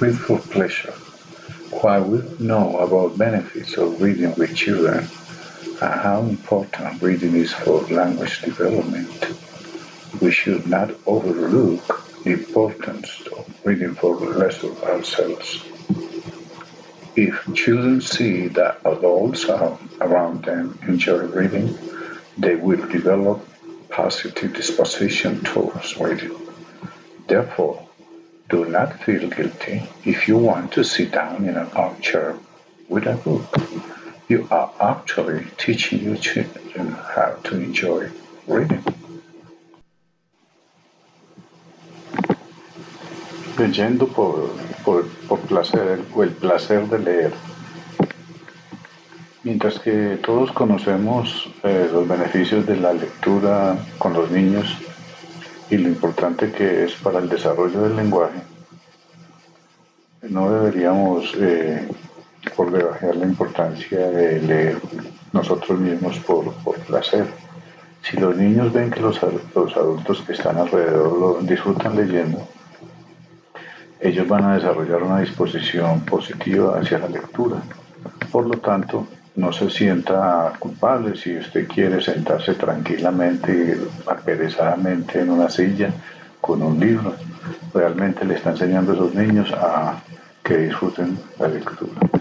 Read for pleasure. While we know about benefits of reading with children and how important reading is for language development, we should not overlook the importance of reading for the rest of ourselves. If children see that adults around them enjoy reading, they will develop positive disposition towards reading. Therefore, do not feel guilty if you want to sit down in an armchair with a book. You are actually teaching your children how to enjoy reading. Leyendo por, por, por placer o el placer de leer. Mientras que todos conocemos eh, los beneficios de la lectura con los niños, y lo importante que es para el desarrollo del lenguaje, no deberíamos eh, por debajar la importancia de leer nosotros mismos por, placer. Si los niños ven que los, los adultos que están alrededor disfrutan leyendo, ellos van a desarrollar una disposición positiva hacia la lectura. Por lo tanto, no se sienta culpable si usted quiere sentarse tranquilamente aperezadamente en una silla con un libro. Realmente le está enseñando a esos niños a que disfruten la lectura.